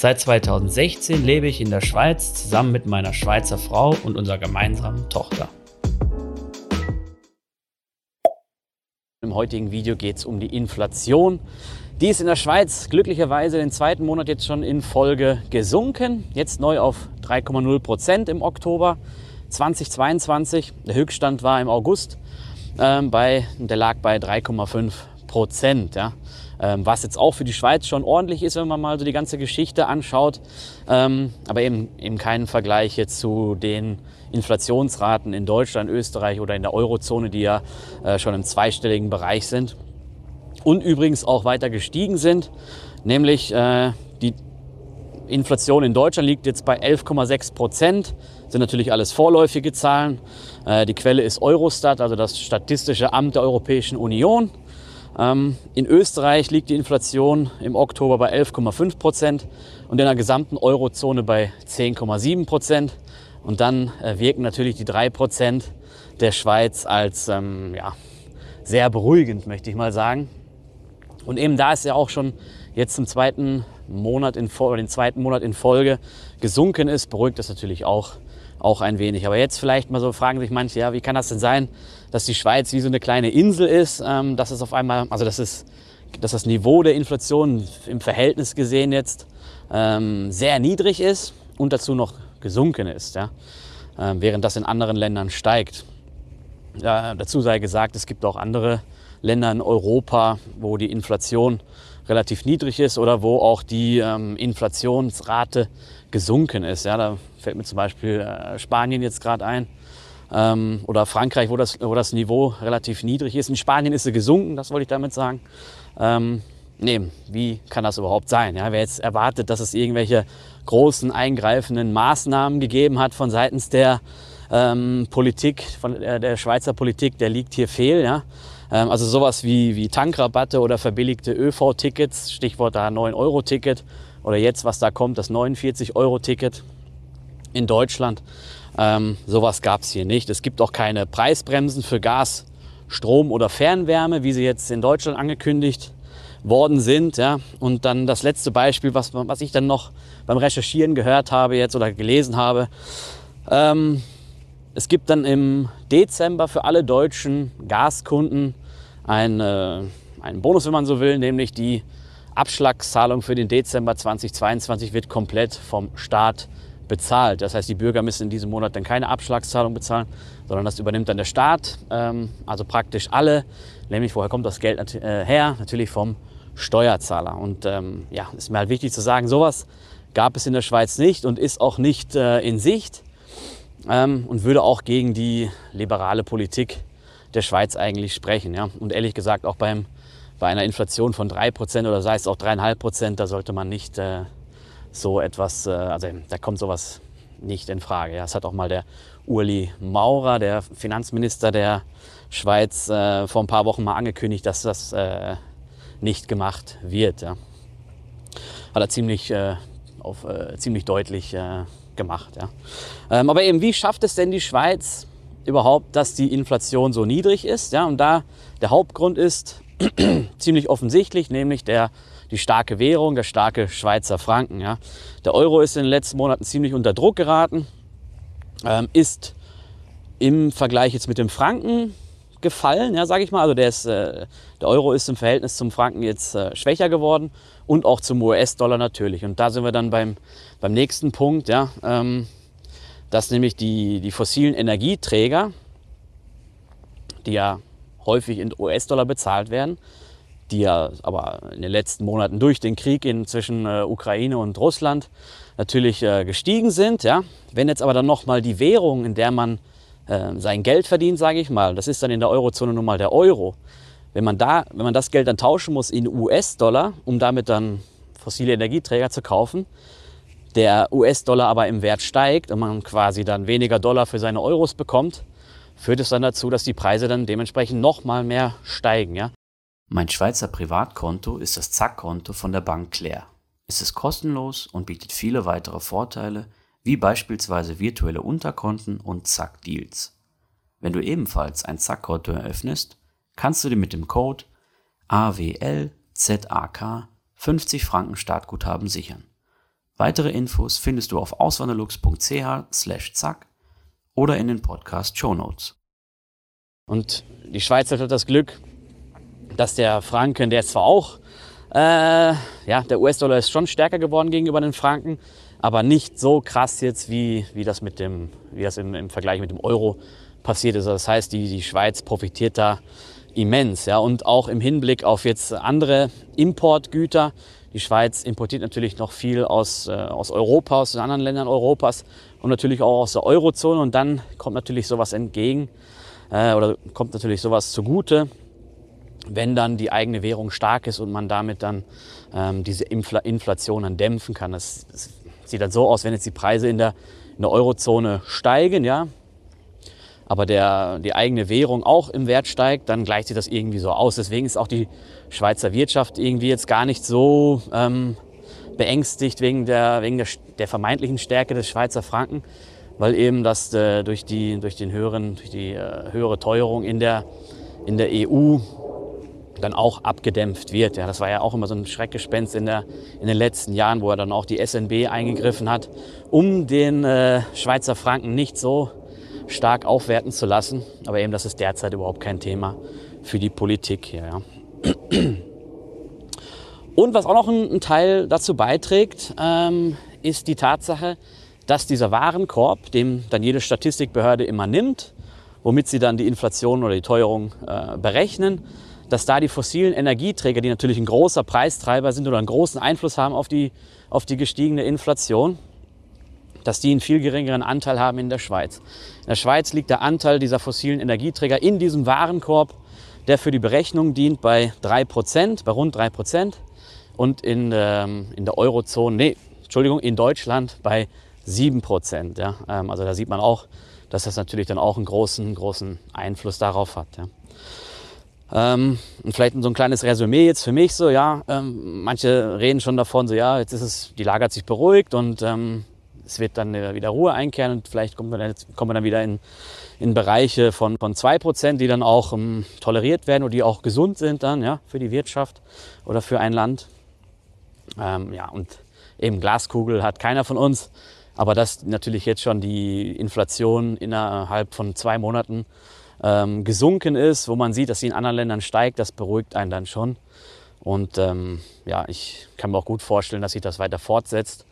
Seit 2016 lebe ich in der Schweiz zusammen mit meiner Schweizer Frau und unserer gemeinsamen Tochter. Im heutigen Video geht es um die Inflation. Die ist in der Schweiz glücklicherweise den zweiten Monat jetzt schon in Folge gesunken. Jetzt neu auf 3,0 Prozent im Oktober. 2022. Der Höchststand war im August, ähm, bei, der lag bei 3,5 Prozent. Ja. Ähm, was jetzt auch für die Schweiz schon ordentlich ist, wenn man mal so die ganze Geschichte anschaut. Ähm, aber eben, eben keinen Vergleich jetzt zu den Inflationsraten in Deutschland, Österreich oder in der Eurozone, die ja äh, schon im zweistelligen Bereich sind. Und übrigens auch weiter gestiegen sind, nämlich äh, die Inflation in Deutschland liegt jetzt bei 11,6 Prozent. Sind natürlich alles vorläufige Zahlen. Äh, die Quelle ist Eurostat, also das Statistische Amt der Europäischen Union. Ähm, in Österreich liegt die Inflation im Oktober bei 11,5 Prozent und in der gesamten Eurozone bei 10,7 Prozent. Und dann äh, wirken natürlich die 3 Prozent der Schweiz als ähm, ja, sehr beruhigend, möchte ich mal sagen. Und eben da ist ja auch schon jetzt zum zweiten Monat in den zweiten Monat in Folge gesunken ist, beruhigt das natürlich auch, auch ein wenig. Aber jetzt vielleicht mal so fragen sich manche, ja, wie kann das denn sein, dass die Schweiz wie so eine kleine Insel ist, ähm, dass es auf einmal, also dass es, dass das Niveau der Inflation im Verhältnis gesehen jetzt ähm, sehr niedrig ist und dazu noch gesunken ist, ja, ähm, während das in anderen Ländern steigt. Ja, dazu sei gesagt, es gibt auch andere Länder in Europa, wo die Inflation relativ niedrig ist oder wo auch die ähm, Inflationsrate gesunken ist. Ja, da fällt mir zum Beispiel äh, Spanien jetzt gerade ein ähm, oder Frankreich, wo das, wo das Niveau relativ niedrig ist. In Spanien ist sie gesunken, das wollte ich damit sagen. Ähm, nee, wie kann das überhaupt sein? Ja, wer jetzt erwartet, dass es irgendwelche großen eingreifenden Maßnahmen gegeben hat von seitens der ähm, Politik, von der, der Schweizer Politik, der liegt hier fehl. Ja? Ähm, also sowas wie, wie Tankrabatte oder verbilligte ÖV-Tickets, Stichwort da 9-Euro-Ticket oder jetzt, was da kommt, das 49-Euro-Ticket in Deutschland. Ähm, sowas gab es hier nicht. Es gibt auch keine Preisbremsen für Gas, Strom oder Fernwärme, wie sie jetzt in Deutschland angekündigt worden sind. Ja. Und dann das letzte Beispiel, was, was ich dann noch beim Recherchieren gehört habe jetzt oder gelesen habe. Ähm, es gibt dann im Dezember für alle deutschen Gaskunden ein, äh, einen Bonus, wenn man so will, nämlich die Abschlagszahlung für den Dezember 2022 wird komplett vom Staat bezahlt. Das heißt, die Bürger müssen in diesem Monat dann keine Abschlagszahlung bezahlen, sondern das übernimmt dann der Staat, ähm, also praktisch alle. Nämlich, woher kommt das Geld äh, her? Natürlich vom Steuerzahler. Und ähm, ja, ist mir halt wichtig zu sagen, sowas gab es in der Schweiz nicht und ist auch nicht äh, in Sicht ähm, und würde auch gegen die liberale Politik der Schweiz eigentlich sprechen. Ja? Und ehrlich gesagt, auch beim, bei einer Inflation von 3% oder sei es auch 3,5%, da sollte man nicht äh, so etwas, äh, also da kommt sowas nicht in Frage. Ja? Das hat auch mal der Uli Maurer, der Finanzminister der Schweiz, äh, vor ein paar Wochen mal angekündigt, dass das äh, nicht gemacht wird. Ja? Hat er ziemlich, äh, auf, äh, ziemlich deutlich gemacht. Ja. Ähm, aber eben, wie schafft es denn die Schweiz überhaupt, dass die Inflation so niedrig ist? Ja, und da der Hauptgrund ist ziemlich offensichtlich, nämlich der, die starke Währung, der starke Schweizer Franken. Ja. Der Euro ist in den letzten Monaten ziemlich unter Druck geraten, ähm, ist im Vergleich jetzt mit dem Franken gefallen, ja, sage ich mal. Also der, ist, äh, der Euro ist im Verhältnis zum Franken jetzt äh, schwächer geworden und auch zum US-Dollar natürlich. Und da sind wir dann beim, beim nächsten Punkt, ja, ähm, dass nämlich die, die fossilen Energieträger, die ja häufig in US-Dollar bezahlt werden, die ja aber in den letzten Monaten durch den Krieg in, zwischen äh, Ukraine und Russland natürlich äh, gestiegen sind. Ja. Wenn jetzt aber dann nochmal die Währung, in der man äh, sein Geld verdient, sage ich mal, das ist dann in der Eurozone nun mal der Euro, wenn man, da, wenn man das Geld dann tauschen muss in US-Dollar, um damit dann fossile Energieträger zu kaufen, der US-Dollar aber im Wert steigt und man quasi dann weniger Dollar für seine Euros bekommt, führt es dann dazu, dass die Preise dann dementsprechend nochmal mehr steigen. Ja? Mein Schweizer Privatkonto ist das Zack-Konto von der Bank Claire. Es ist kostenlos und bietet viele weitere Vorteile, wie beispielsweise virtuelle Unterkonten und Zack-Deals. Wenn du ebenfalls ein Zack-Konto eröffnest, kannst du dir mit dem Code AWLZAK 50 Franken Startguthaben sichern. Weitere Infos findest du auf auswanderlux.ch/zack oder in den Podcast Show Notes. Und die Schweiz hat das Glück, dass der Franken, der ist zwar auch, äh, ja, der US-Dollar ist schon stärker geworden gegenüber den Franken, aber nicht so krass jetzt, wie, wie das, mit dem, wie das im, im Vergleich mit dem Euro passiert ist. Das heißt, die, die Schweiz profitiert da immens. Ja? Und auch im Hinblick auf jetzt andere Importgüter die Schweiz importiert natürlich noch viel aus, äh, aus Europa, aus den anderen Ländern Europas und natürlich auch aus der Eurozone. Und dann kommt natürlich sowas entgegen äh, oder kommt natürlich sowas zugute, wenn dann die eigene Währung stark ist und man damit dann ähm, diese Infl Inflation dann dämpfen kann. Das, das, sieht dann so aus, wenn jetzt die Preise in der, in der Eurozone steigen, ja, aber der, die eigene Währung auch im Wert steigt, dann gleicht sich das irgendwie so aus. Deswegen ist auch die Schweizer Wirtschaft irgendwie jetzt gar nicht so ähm, beängstigt wegen, der, wegen der, der, vermeintlichen Stärke des Schweizer Franken, weil eben das äh, durch, die, durch, den höheren, durch die äh, höhere Teuerung in der, in der EU dann auch abgedämpft wird. Ja, das war ja auch immer so ein Schreckgespenst in, der, in den letzten Jahren, wo er dann auch die SNB eingegriffen hat, um den äh, Schweizer Franken nicht so stark aufwerten zu lassen. Aber eben, das ist derzeit überhaupt kein Thema für die Politik hier. Ja. Und was auch noch ein, Teil dazu beiträgt, ähm, ist die Tatsache, dass dieser Warenkorb, dem dann jede Statistikbehörde immer nimmt, womit sie dann die Inflation oder die Teuerung äh, berechnen, dass da die fossilen Energieträger, die natürlich ein großer Preistreiber sind oder einen großen Einfluss haben auf die, auf die gestiegene Inflation, dass die einen viel geringeren Anteil haben in der Schweiz. In der Schweiz liegt der Anteil dieser fossilen Energieträger in diesem Warenkorb, der für die Berechnung dient, bei 3%, bei rund 3%. Und in, ähm, in der Eurozone, nee, Entschuldigung, in Deutschland bei 7%. Ja? Ähm, also da sieht man auch, dass das natürlich dann auch einen großen, großen Einfluss darauf hat. Ja? Ähm, und vielleicht so ein kleines Resümee jetzt für mich so, ja, ähm, manche reden schon davon, so ja, jetzt ist es, die Lage hat sich beruhigt und ähm, es wird dann wieder Ruhe einkehren und vielleicht kommen wir dann, kommen wir dann wieder in, in Bereiche von, von 2%, die dann auch um, ähm, toleriert werden und die auch gesund sind dann ja, für die Wirtschaft oder für ein Land. Ähm, ja, und eben Glaskugel hat keiner von uns. Aber dass natürlich jetzt schon die Inflation innerhalb von zwei Monaten ähm, gesunken ist, wo man sieht, dass sie in anderen Ländern steigt, das beruhigt einen dann schon. Und ähm, ja, ich kann mir auch gut vorstellen, dass sich das weiter fortsetzt.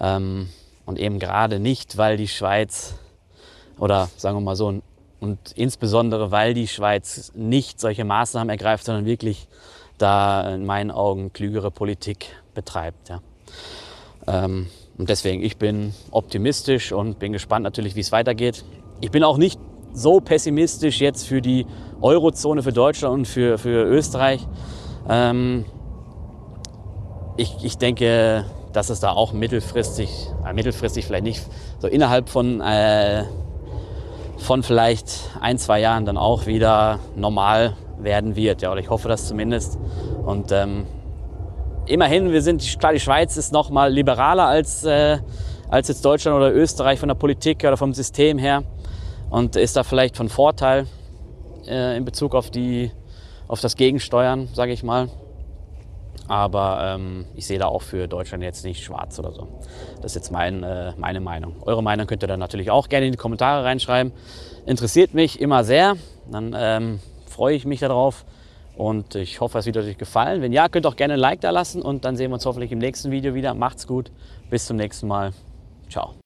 Ähm, und eben gerade nicht, weil die Schweiz oder sagen wir mal so, und insbesondere weil die Schweiz nicht solche Maßnahmen ergreift, sondern wirklich da in meinen Augen klügere Politik betreibt. Ja. Ähm, und deswegen, ich bin optimistisch und bin gespannt natürlich, wie es weitergeht. Ich bin auch nicht so pessimistisch jetzt für die Eurozone, für Deutschland und für, für Österreich. Ähm, ich, ich denke, dass es da auch mittelfristig, äh, mittelfristig vielleicht nicht, so innerhalb von, äh, von vielleicht ein, zwei Jahren dann auch wieder normal werden wird. Ja, oder ich hoffe das zumindest. Und ähm, immerhin, wir sind, klar, die Schweiz ist noch mal liberaler als, äh, als jetzt Deutschland oder Österreich von der Politik oder vom System her und ist da vielleicht von Vorteil äh, in Bezug auf, die, auf das Gegensteuern, sage ich mal. Aber ähm, ich sehe da auch für Deutschland jetzt nicht schwarz oder so. Das ist jetzt mein, äh, meine Meinung. Eure Meinung könnt ihr dann natürlich auch gerne in die Kommentare reinschreiben. Interessiert mich immer sehr. Dann ähm, freue ich mich darauf. Und ich hoffe, es wird euch gefallen. Wenn ja, könnt ihr auch gerne ein Like da lassen. Und dann sehen wir uns hoffentlich im nächsten Video wieder. Macht's gut. Bis zum nächsten Mal. Ciao.